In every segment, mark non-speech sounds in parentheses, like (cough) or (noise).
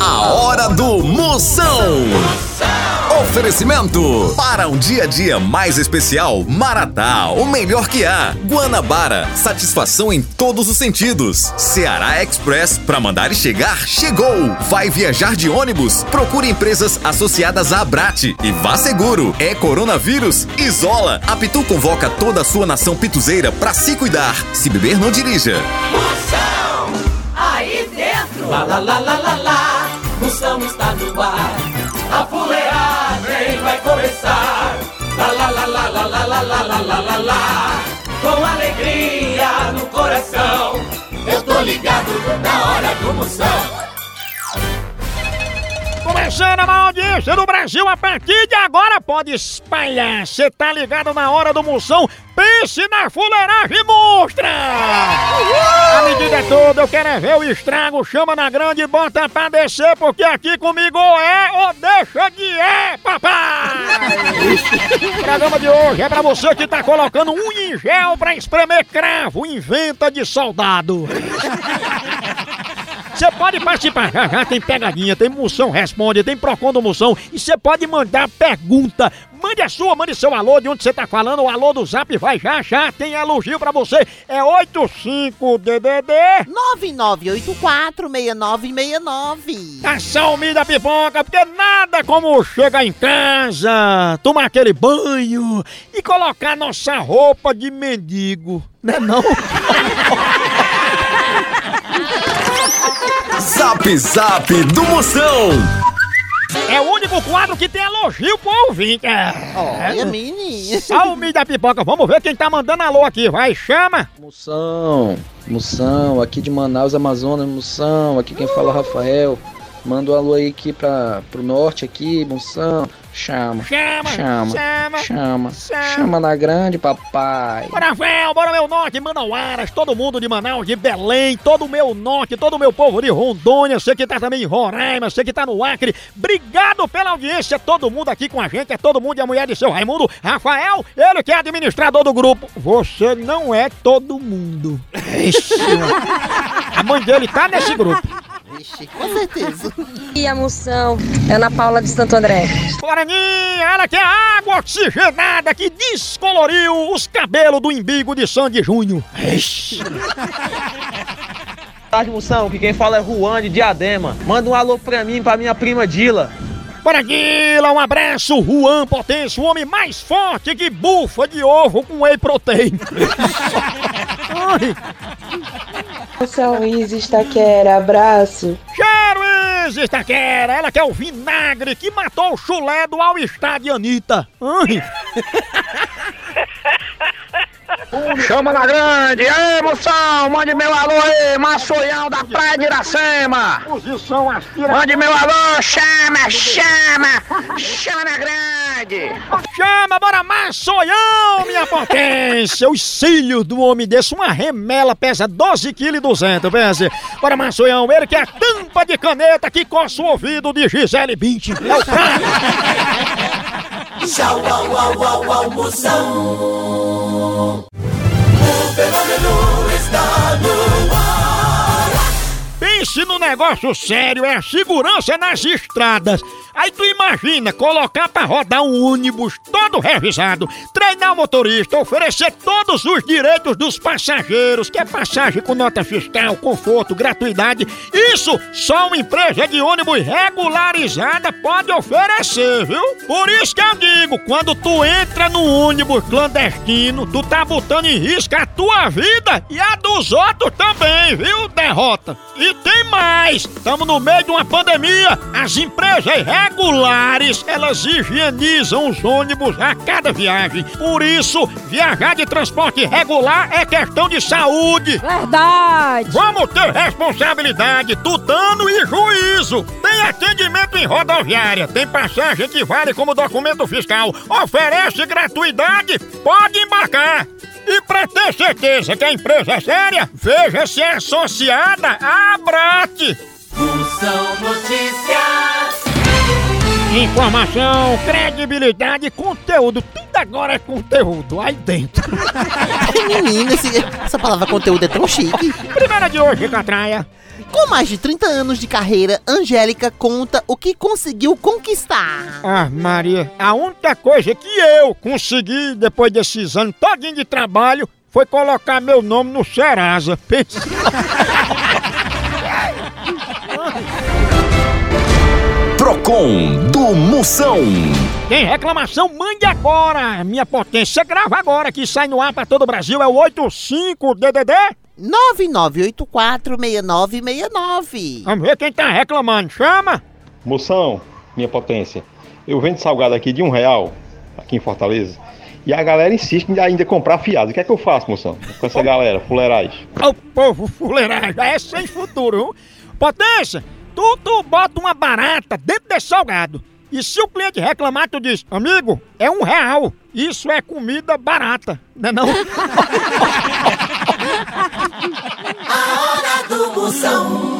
A hora do Moção. Oferecimento para um dia a dia mais especial, Maratá, o melhor que há. Guanabara, satisfação em todos os sentidos. Ceará Express, para mandar e chegar, chegou. Vai viajar de ônibus? Procure empresas associadas à Abrate e vá seguro. É coronavírus? Isola. A Pitu convoca toda a sua nação pituzeira para se cuidar. Se beber, não dirija. Moção, aí dentro. Lá, lá, lá, lá, lá. Moção está no ar. A fuleagem vai começar. Lá, lá, lá, lá, lá, lá, lá, lá, lá, lá, lá, lá. Com alegria no coração. Eu tô ligado na hora do Moção. Começando a audiência do Brasil, a partir de agora pode espalhar. Você tá ligado na hora do moção? Pense na fuleiragem monstra! A medida é toda, eu quero é ver o estrago, chama na grande e bota pra descer, porque aqui comigo é ou deixa de é, papai! O (laughs) programa de hoje é pra você que tá colocando um em gel pra espremer cravo, inventa de soldado. (laughs) Você pode participar, já, (laughs) já tem pegadinha, tem moção responde, tem Procon do moção e você pode mandar pergunta. Mande a sua, mande seu alô, de onde você tá falando, o alô do zap vai já já, tem elogio pra você. É 85DDD 9984-6969. Ação da pipoca, porque nada como chegar em casa, tomar aquele banho e colocar nossa roupa de mendigo, né não? (laughs) Zap Zap do Moção. É o único quadro que tem elogio pro ouvinte. É. Olha, menina. Salve da pipoca, vamos ver quem tá mandando alô aqui, vai, chama. Moção, Moção, aqui de Manaus, Amazonas, Moção, aqui quem fala é o Rafael. Manda um alô aí aqui pra, pro norte aqui, Moção. Chama, Chama, chama, chama, chama, chama. chama na grande, papai. Bora, véu, bora meu norte, Manauaras, todo mundo de Manaus, de Belém, todo o meu norte, todo o meu povo de Rondônia, você que tá também em Roraima, você que tá no Acre, obrigado pela audiência, todo mundo aqui com a gente, é todo mundo e a mulher de seu Raimundo, Rafael, ele que é administrador do grupo, você não é todo mundo. A mãe dele tá nesse grupo. Vixe, com certeza. (laughs) E a moção, Ana Paula de Santo André. Guaraninha, ela que é a água oxigenada que descoloriu os cabelos do imbigo de Sandy Júnior. Ixi. (laughs) tarde, Moção, que quem fala é Juan de Diadema. Manda um alô pra mim pra minha prima Dila. Paraguila, um abraço, Juan Potência, o homem mais forte que bufa de ovo com whey protein. (laughs) Moção Luiz Estaquera, abraço. Cheiro Estaquera, ela que é o vinagre que matou o chulé do All-Star de Anitta. Ai, (laughs) Chama na grande, ei moção, mande meu alô aí, Maçoião da Praia de Iracema. Mande meu alô, chama, chama, chama na grande. Chama, bora maçoião, minha potência! Os cílios do homem desse, uma remela, pesa 12 kg e 200, pense. Bora maçoião, ele que é a tampa de caneta que coça o ouvido de Gisele Bündchen. É o. Tchau, au, au, au, au, Moção. O fenômeno está no ar. Pense no negócio sério, é a segurança nas estradas. Aí tu imagina colocar pra rodar um ônibus todo revisado, treinar o motorista, oferecer todos os direitos dos passageiros, que é passagem com nota fiscal, conforto, gratuidade. Isso só uma empresa de ônibus regularizada pode oferecer, viu? Por isso que eu digo, quando tu entra no ônibus clandestino, tu tá botando em risco a tua vida e a dos outros também, viu, derrota? E tem mais! Estamos no meio de uma pandemia, as empresas elas higienizam os ônibus a cada viagem. Por isso, viajar de transporte regular é questão de saúde. Verdade. Vamos ter responsabilidade, tutano e juízo. Tem atendimento em rodoviária, tem passagem que vale como documento fiscal. Oferece gratuidade, pode embarcar. E pra ter certeza que a empresa é séria, veja se é associada à Abrat. Moção Notícias. Informação, credibilidade e conteúdo. Tudo agora é conteúdo aí dentro. (laughs) Menina, esse- essa palavra conteúdo é tão chique. Primeira de hoje, Catraia. Com mais de 30 anos de carreira, Angélica conta o que conseguiu conquistar. Ah, Maria, a única coisa que eu consegui depois desses anos todinho de trabalho foi colocar meu nome no Serasa. Pensa. (laughs) Procon do Moção. Tem reclamação? Mande agora! Minha potência, grava agora que sai no ar pra todo o Brasil. É o 85DDD. 99846969. Vamos ver quem tá reclamando. Chama! Moção, minha potência, eu vendo salgado aqui de um real, aqui em Fortaleza, e a galera insiste em ainda comprar fiado. O que é que eu faço, moção? Com essa galera, fuleiragem. O povo fuleiragem, é sem futuro. viu? Potência, tu, tu bota uma barata dentro desse salgado. E se o cliente reclamar, tu diz, amigo, é um real. Isso é comida barata, não é (laughs) não? A hora do.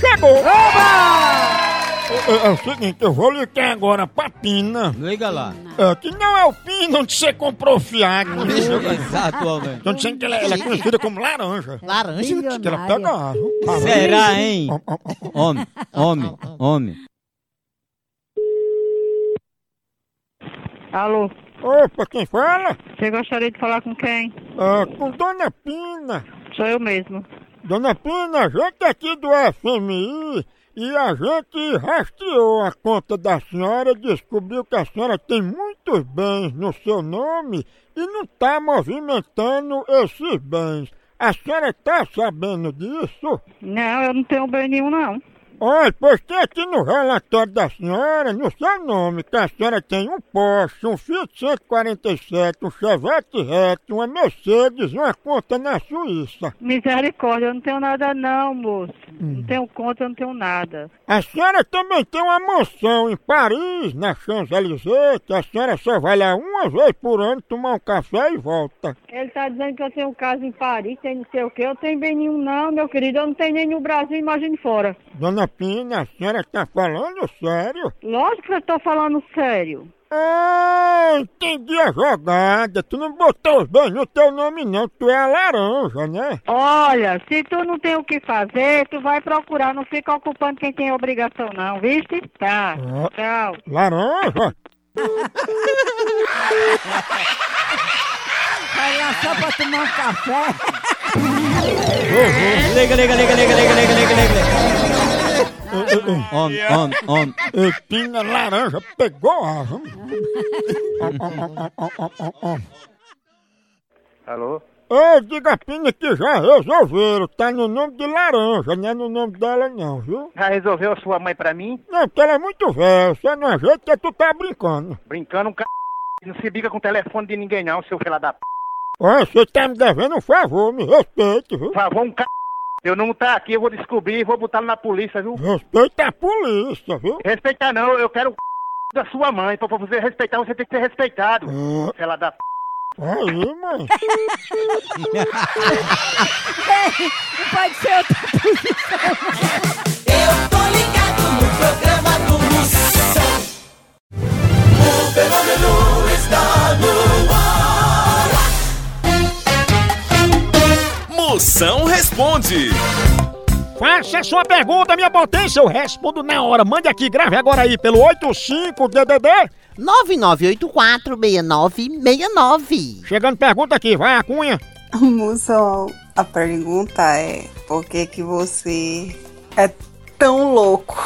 chegou! É, é o seguinte, eu vou ligar agora pra Pina. Liga lá. É, que não é o Pina onde você comprou fiado. (laughs) Exato, homem. Estão dizendo que ela, ela é conhecida como laranja. Laranja? Que ela pega. Será, hein? Homem, homem, homem. Alô, Opa, quem fala? você gostaria de falar com quem? É, com Dona Pina. Sou eu mesmo. Dona Pina, a gente aqui do FMI e a gente rastreou a conta da senhora, descobriu que a senhora tem muitos bens no seu nome e não está movimentando esses bens. A senhora está sabendo disso? Não, eu não tenho bem nenhum, não. Olha, pois tem aqui no relatório da senhora, no seu nome, que a senhora tem um Porsche, um Fiat 147, um Chevette Reto, uma Mercedes uma conta na Suíça. Misericórdia, eu não tenho nada não, moço. Não tenho conta, eu não tenho nada. A senhora também tem uma mansão em Paris, na Champs-Élysées, que a senhora só vai lá uma vez por ano tomar um café e volta. Ele tá dizendo que eu tenho casa em Paris, tem não sei o quê. Eu tenho bem nenhum não, meu querido. Eu não tenho nem no Brasil, imagine fora. Dona Pina, a senhora tá falando sério? Lógico que eu tô falando sério. Ah, entendi a jogada. Tu não botou os bens no teu nome não, tu é a laranja, né? Olha, se tu não tem o que fazer, tu vai procurar. Não fica ocupando quem tem obrigação não, viste? Tá, Ah. tchau. Laranja? Vai lá só pra tomar um café. Liga, liga, liga, liga, liga, liga, liga, liga. Homem, homem. Ei, Pina laranja pegou a... Alô? Ô, diga a Pina que já resolveram, tá no nome de laranja, não é no nome dela não, viu? Já resolveu a sua mãe pra mim? Não, porque ela é muito velha, você não ajeita tu tá brincando. Brincando um c... Não se bica com o telefone de ninguém não, seu filho da p... Olha, você tá me devendo um favor, me respeite, viu? Favor, um c... Eu não tá aqui, eu vou descobrir e vou botar na polícia, viu? Respeita a polícia, viu? Respeitar não, eu quero o c... da sua mãe. Pra você respeitar, você tem que ser respeitado. Ah. Filha da p... Aí, mãe. Não pode ser outra posição. Eu tô ligado no programa do Moção. O fenômeno está no Moção responde. Faça a sua pergunta, minha potência, eu respondo na hora. Mande aqui, grave agora aí pelo 85DDD. 99846969. Chegando pergunta aqui, vai a cunha. (laughs) Moção, a pergunta é: por que que você é tão louco?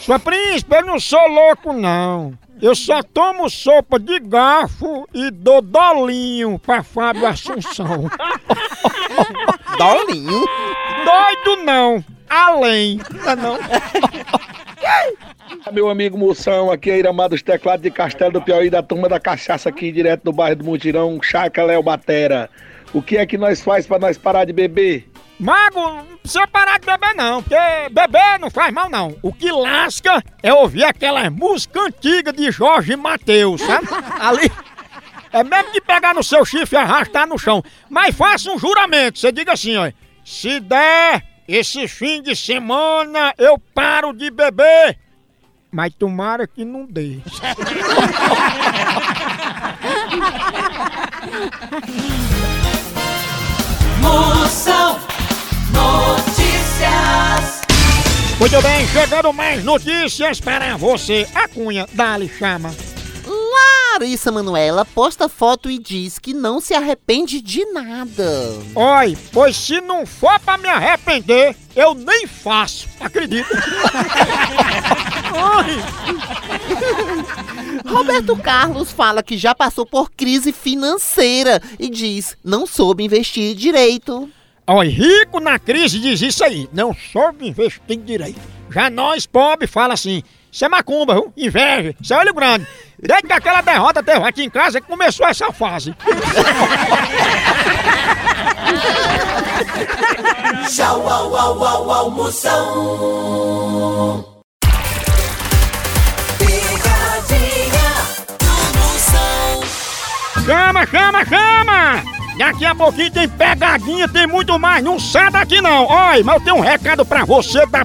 Sua príncipe, eu não sou louco, não. Eu só tomo sopa de garfo e dou dolinho pra Fábio Assunção. (laughs) Dolinho? Doido não, além. Não, é (laughs) não. Meu amigo Moção, aqui é Iramar dos Teclados de Castelo do Piauí, da turma da cachaça aqui, direto do bairro do Mutirão, Chaca Léo Batera. O que é que nós faz pra nós parar de beber? Mago, não precisa parar de beber não, porque beber não faz mal não. O que lasca é ouvir aquela música antiga de Jorge Mateus, sabe? (laughs) Ali. É mesmo de pegar no seu chifre e arrastar no chão. Mas faça um juramento, você diga assim, ó. Se der esse fim de semana eu paro de beber. Mas tomara que não dê. Moção Notícias. Muito bem, chegando mais notícias para você. A Cunha, dali chama. Larissa Manuela posta foto e diz que não se arrepende de nada. Oi, pois se não for pra me arrepender, eu nem faço. Acredita? (laughs) Roberto Carlos fala que já passou por crise financeira e diz não soube investir direito. Olha, rico na crise diz isso aí, não soube investir direito. Já nós, pobre, fala assim, isso é macumba, viu? inveja, isso é olho grande. Desde que aquela derrota teve aqui em casa que começou essa fase. (laughs) Tchau, au, au, au, almoção. Chama, chama, chama! Daqui a pouquinho tem pegadinha, tem muito mais, não sai daqui não! Olha, mas eu tenho um recado pra você da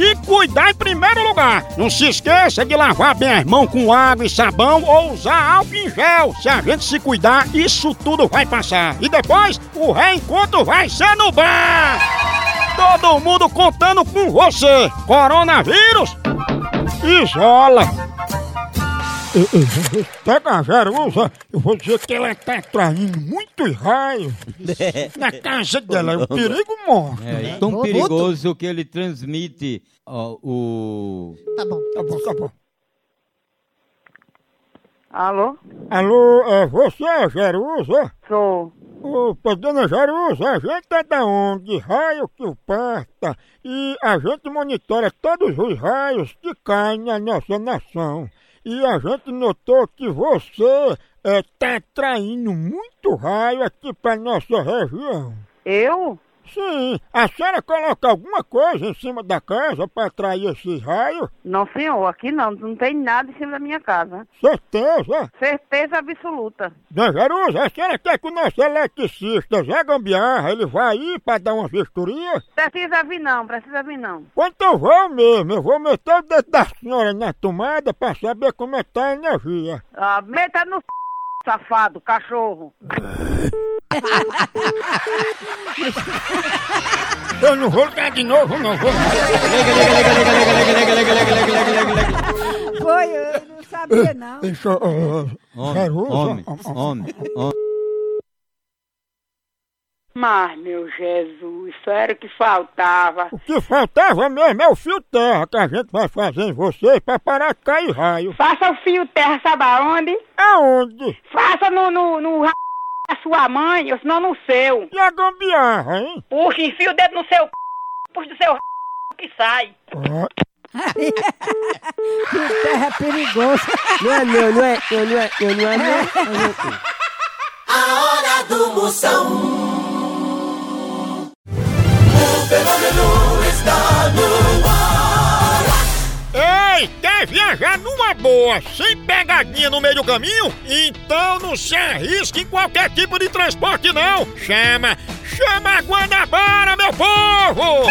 se cuidar em primeiro lugar. Não se esqueça de lavar bem as mãos com água e sabão ou usar álcool em gel. Se a gente se cuidar, isso tudo vai passar. E depois, o reencontro vai ser no bar. Todo mundo contando com você. Coronavírus, isola. Pega a Jerusa, eu vou dizer que ela tá atraindo muitos raios (laughs) na casa dela. É um perigo morto. É tão perigoso que ele transmite ó, o. Tá bom. Tá bom, tá bom. Alô? Alô, é você, é Jerusa? Sou. Opa, dona Jerusa, a gente é da onde? Raio que o parta. E a gente monitora todos os raios que caem na nossa nação. E a gente notou que você é, atraindo muito raio aqui pra nossa região. Eu? Sim, a senhora coloca alguma coisa em cima da casa pra atrair esses raios? Não, senhor, aqui não. Não tem nada em cima da minha casa. Certeza? Certeza absoluta. Dona Jerusa, a senhora quer que o nosso eletricista Zé Gambiarra, ele vá aí pra dar uma vistoria? Precisa vir não, precisa vir não. Quando eu vou mesmo, eu vou meter o dedo da senhora na tomada pra saber como é que tá a energia. Ah, meta no safado, cachorro. Eu não vou ligar de novo, não vou. Foi, eu não sabia não. Deixa eu... Jerusa... Homem, homem, homem. Mas, meu Jesus, isso era o que faltava. O que faltava mesmo é o fio terra que a gente vai fazer em vocês pra parar de cair raio. Faça o fio terra, sabe aonde? Aonde? Faça no, no, no ra... da sua mãe, ou senão no seu. E a gambiarra, hein? Puxa, enfia o dedo no seu c... puxa do seu r... que sai. Que terra perigosa. Não é não, não é, não, não é, não, não é não. A hora do Moção. Fenômeno está no ar. Ei, quer viajar numa boa, sem pegadinha no meio do caminho? Então não se arrisque em qualquer tipo de transporte não. Chama, chama a Guanabara, meu povo!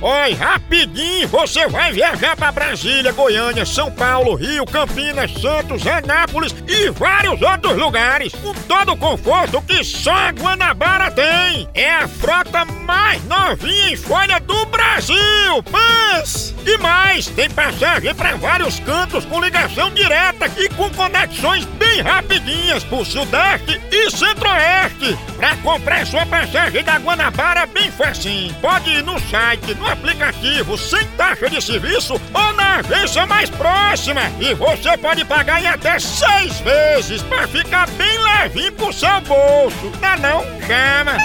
Oi, rapidinho, você vai viajar pra Brasília, Goiânia, São Paulo, Rio, Campinas, Santos, Anápolis e vários outros lugares. Com todo o conforto que só a Guanabara tem. É a frota mais novinha em folha do Brasil. Mas e mais, tem passagem pra vários cantos com ligação direta e com conexões bem rapidinhas pro Sudeste e Centro-Oeste. Pra comprar sua passagem da Guanabara bem facinho. Pode ir no site, no aplicativo, sem taxa de serviço ou na agência mais próxima. E você pode pagar em até seis vezes pra ficar bem levinho pro seu bolso. Tá não? Chama!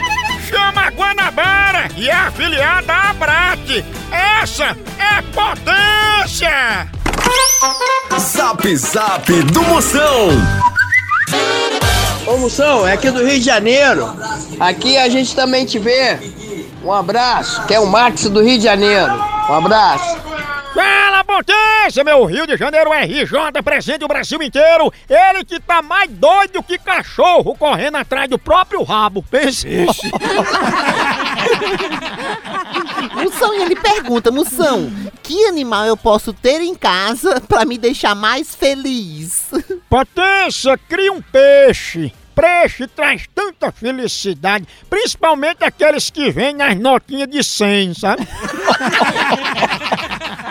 Chama a Guanabara e é afiliada à Abrat. Essa é potência! Zap Zap do Moção. Ô Moção, é aqui do Rio de Janeiro. Aqui a gente também te vê. Um abraço, que é o Max do Rio de Janeiro. Um abraço. Fala, potência, meu Rio de Janeiro RJ, presente o Brasil inteiro. Ele que tá mais doido que cachorro correndo atrás do próprio rabo. Pense. (laughs) Moção, e ele pergunta, Moção, que animal eu posso ter em casa pra me deixar mais feliz? Potência, cria um peixe. Peixe traz tanta felicidade, principalmente aqueles que vêm nas notinhas de 100, sabe? (laughs)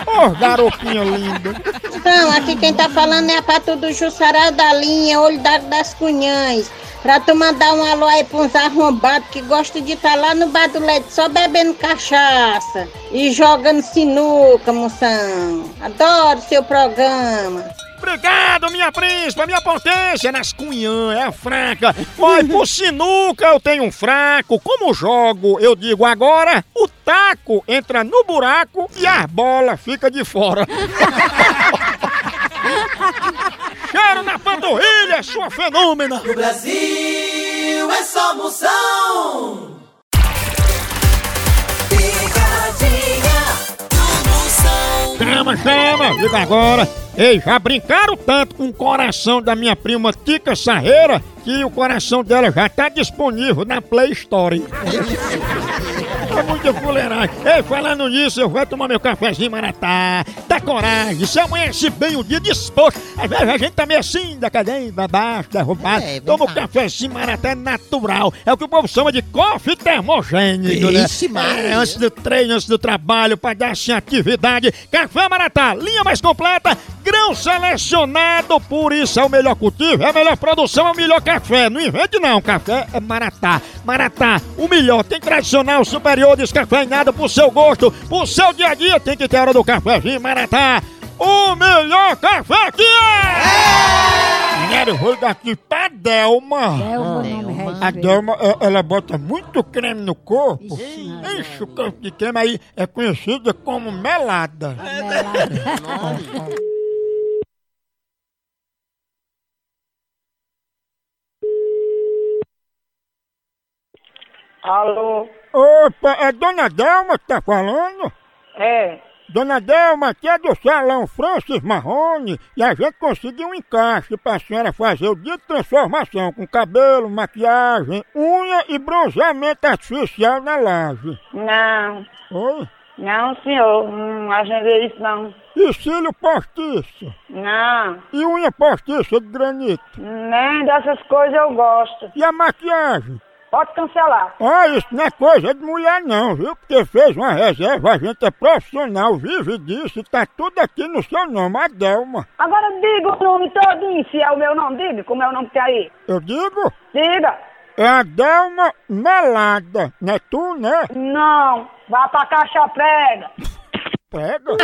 Ô, garotinha linda. Então, aqui quem tá falando é a Pato do Jussará da linha, olho d'água das Cunhães. Pra tu mandar um alô aí pra uns arrombados que gostam de estar lá no bar do leite só bebendo cachaça e jogando sinuca, moção. Adoro seu programa. Obrigado, minha príncipa, minha potência nas cunhã, é a fraca. Vai por sinuca, eu tenho um fraco. Como jogo, eu digo agora, o taco entra no buraco e a bola fica de fora. (laughs) Cheiro na panturrilha, sua fenômena. No Brasil é só moção. Picadinha do moção. Chama, chama, liga agora. Ei, já brincaram tanto com o coração da minha prima Tica Sarreira que o coração dela já tá disponível na Play Store. (laughs) É muita fuleiragem. Ei, falando nisso, eu vou tomar meu cafezinho maratá. Dá coragem, se amanhece bem o dia disposto. Às vezes a gente tá meio assim, da cadeia, pra baixo, derrubado. É, Toma o verdade. cafezinho maratá natural. É o que o povo chama de coffee termogênico, né? Ixi. É, antes do treino, antes do trabalho, pra dar assim atividade. Café maratá, linha mais completa, grão selecionado, por isso é o melhor cultivo, é a melhor produção, é o melhor café. Não invente não, café é maratá. Maratá, o melhor, tem tradicional, superior, descafeinado pro seu gosto, pro seu dia a dia, tem que ter hora do cafezinho Maratá. O melhor café que é! Mulher, eu vou daqui pra Delma. Delma, real. A Delma, é, ela bota muito creme no corpo, enche o corpo de creme, aí é conhecida como melada. (laughs) Alô? Opa, é Dona Delma que tá falando? É. Dona Delma, aqui é do Salão Francis Marrone e a gente conseguiu um encaixe pra senhora fazer o dia de transformação com cabelo, maquiagem, unha e bronzeamento artificial na laje. Não. Oi? Não, senhor. Não agendei isso, não. E cílio postiço? Não. E unha postiça de granito? Nem dessas coisas eu gosto. E a maquiagem? Pode cancelar. Ah, isso não é coisa de mulher não, viu? Porque fez uma reserva, a gente é profissional, vive disso e tá tudo aqui no seu nome, a Delma. Agora diga o nome todinho, se é o meu nome, diga como é o nome que tem aí. Eu digo? Diga. É a Delma Melada, não é tu, né? Não. Vá pra caixa prega. Pega.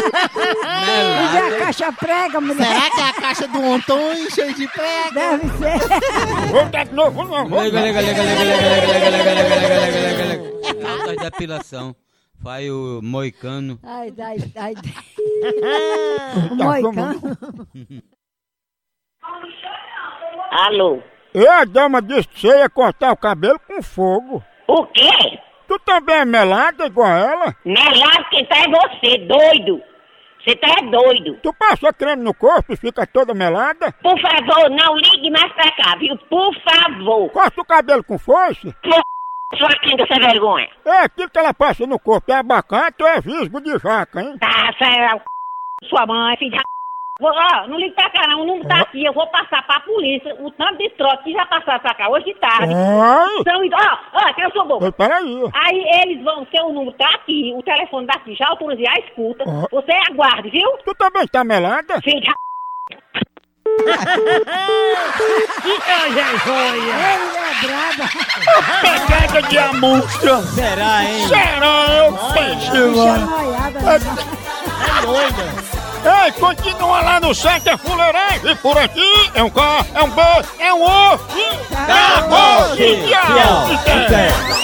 Mas é a caixa prega, mulher. Será que é a caixa do Antônio cheio de prega? Deve ser. Vou dar de novo, não, vou Lega, lega, lega, lega, lega, lega, lega, lega, lega, lega, lega. Altas depilação. Faz o moicano. Ai, ai, ai. Tá, Moicano. Alô? E a Delma disse que você ia cortar o cabelo com fogo. O quê? Tu também é melada igual ela? Melado quem tá é você, doido. Você tá é doido. Tu passa creme no corpo e fica toda melada? Por favor, não ligue mais pra cá, viu? Por favor. Corta o cabelo com força? Por sua quinta sem vergonha. É aquilo que ela passa no corpo, é abacate ou é visgo de jaca, hein? Tá, é o sua mãe, filho da Vou, ó, não liga pra cá não, o número tá aqui, eu vou passar pra polícia o tanto de trote que já passaram pra cá hoje de tarde. Ai. São, ido- ó, ó, cala sua boca. Mas peraí. Aí eles vão, seu número tá aqui, o telefone daqui, já autorizei a escuta. Você aguarde, viu? Tu também tá melada? Filho da Olha, Ele é braba. Pegada de amostra. Será, hein? Será? Eu pensei, mano. É doida. Ei, continua lá no centro, é fuleirão. E por aqui é um K, é um B, é um O. E... É!